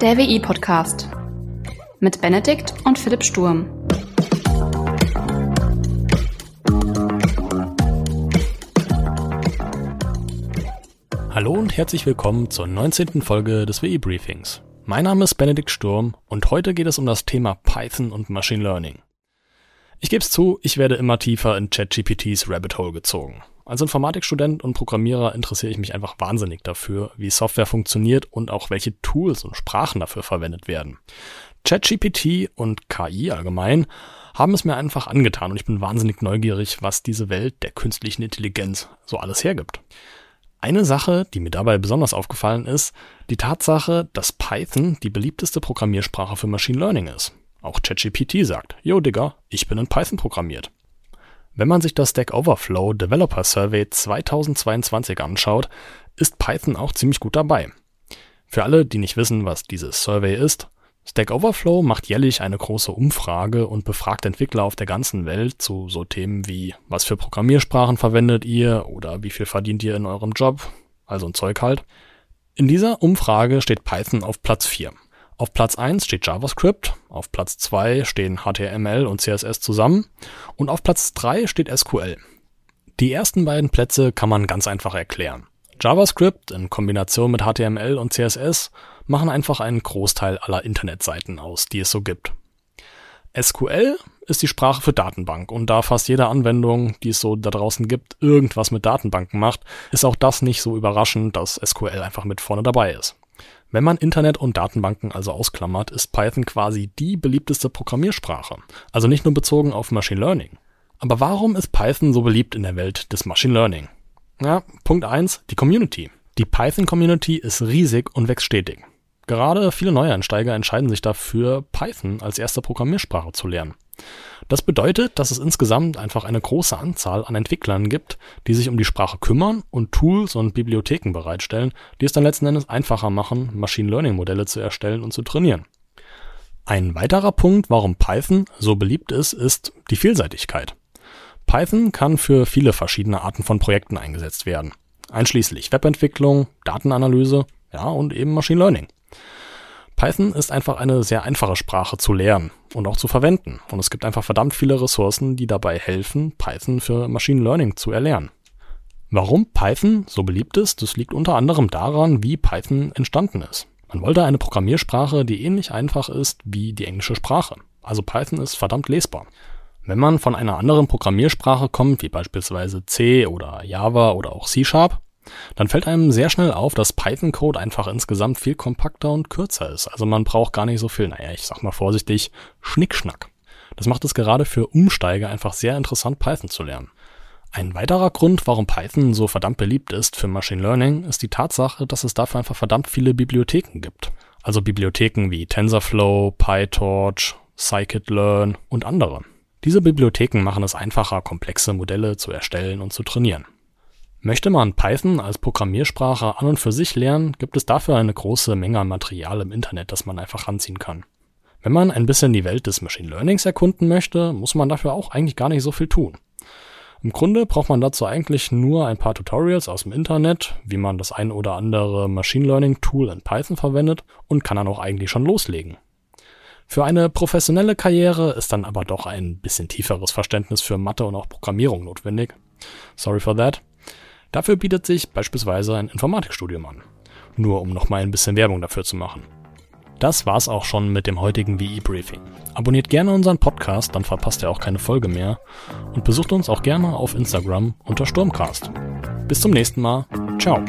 Der WI-Podcast mit Benedikt und Philipp Sturm. Hallo und herzlich willkommen zur 19. Folge des WI-Briefings. Mein Name ist Benedikt Sturm und heute geht es um das Thema Python und Machine Learning. Ich gebe es zu, ich werde immer tiefer in ChatGPTs Rabbit Hole gezogen. Als Informatikstudent und Programmierer interessiere ich mich einfach wahnsinnig dafür, wie Software funktioniert und auch welche Tools und Sprachen dafür verwendet werden. ChatGPT und KI allgemein haben es mir einfach angetan und ich bin wahnsinnig neugierig, was diese Welt der künstlichen Intelligenz so alles hergibt. Eine Sache, die mir dabei besonders aufgefallen ist, die Tatsache, dass Python die beliebteste Programmiersprache für Machine Learning ist. Auch ChatGPT sagt, yo Digga, ich bin in Python programmiert. Wenn man sich das Stack Overflow Developer Survey 2022 anschaut, ist Python auch ziemlich gut dabei. Für alle, die nicht wissen, was dieses Survey ist, Stack Overflow macht jährlich eine große Umfrage und befragt Entwickler auf der ganzen Welt zu so Themen wie, was für Programmiersprachen verwendet ihr oder wie viel verdient ihr in eurem Job, also ein Zeug halt. In dieser Umfrage steht Python auf Platz 4. Auf Platz 1 steht JavaScript, auf Platz 2 stehen HTML und CSS zusammen und auf Platz 3 steht SQL. Die ersten beiden Plätze kann man ganz einfach erklären. JavaScript in Kombination mit HTML und CSS machen einfach einen Großteil aller Internetseiten aus, die es so gibt. SQL ist die Sprache für Datenbank und da fast jede Anwendung, die es so da draußen gibt, irgendwas mit Datenbanken macht, ist auch das nicht so überraschend, dass SQL einfach mit vorne dabei ist. Wenn man Internet und Datenbanken also ausklammert, ist Python quasi die beliebteste Programmiersprache. Also nicht nur bezogen auf Machine Learning. Aber warum ist Python so beliebt in der Welt des Machine Learning? Ja, Punkt eins: die Community. Die Python-Community ist riesig und wächst stetig. Gerade viele Neueinsteiger entscheiden sich dafür, Python als erste Programmiersprache zu lernen. Das bedeutet, dass es insgesamt einfach eine große Anzahl an Entwicklern gibt, die sich um die Sprache kümmern und Tools und Bibliotheken bereitstellen, die es dann letzten Endes einfacher machen, Machine Learning Modelle zu erstellen und zu trainieren. Ein weiterer Punkt, warum Python so beliebt ist, ist die Vielseitigkeit. Python kann für viele verschiedene Arten von Projekten eingesetzt werden, einschließlich Webentwicklung, Datenanalyse, ja und eben Machine Learning. Python ist einfach eine sehr einfache Sprache zu lernen und auch zu verwenden. Und es gibt einfach verdammt viele Ressourcen, die dabei helfen, Python für Machine Learning zu erlernen. Warum Python so beliebt ist, das liegt unter anderem daran, wie Python entstanden ist. Man wollte eine Programmiersprache, die ähnlich einfach ist wie die englische Sprache. Also Python ist verdammt lesbar. Wenn man von einer anderen Programmiersprache kommt, wie beispielsweise C oder Java oder auch C Sharp, dann fällt einem sehr schnell auf, dass Python-Code einfach insgesamt viel kompakter und kürzer ist. Also man braucht gar nicht so viel, naja, ich sag mal vorsichtig, Schnickschnack. Das macht es gerade für Umsteiger einfach sehr interessant, Python zu lernen. Ein weiterer Grund, warum Python so verdammt beliebt ist für Machine Learning, ist die Tatsache, dass es dafür einfach verdammt viele Bibliotheken gibt. Also Bibliotheken wie TensorFlow, PyTorch, Scikit-Learn und andere. Diese Bibliotheken machen es einfacher, komplexe Modelle zu erstellen und zu trainieren. Möchte man Python als Programmiersprache an und für sich lernen, gibt es dafür eine große Menge an Material im Internet, das man einfach ranziehen kann. Wenn man ein bisschen die Welt des Machine Learnings erkunden möchte, muss man dafür auch eigentlich gar nicht so viel tun. Im Grunde braucht man dazu eigentlich nur ein paar Tutorials aus dem Internet, wie man das ein oder andere Machine Learning Tool in Python verwendet und kann dann auch eigentlich schon loslegen. Für eine professionelle Karriere ist dann aber doch ein bisschen tieferes Verständnis für Mathe und auch Programmierung notwendig. Sorry for that. Dafür bietet sich beispielsweise ein Informatikstudium an. Nur um nochmal ein bisschen Werbung dafür zu machen. Das war's auch schon mit dem heutigen WI-Briefing. Abonniert gerne unseren Podcast, dann verpasst ihr auch keine Folge mehr. Und besucht uns auch gerne auf Instagram unter Sturmcast. Bis zum nächsten Mal. Ciao.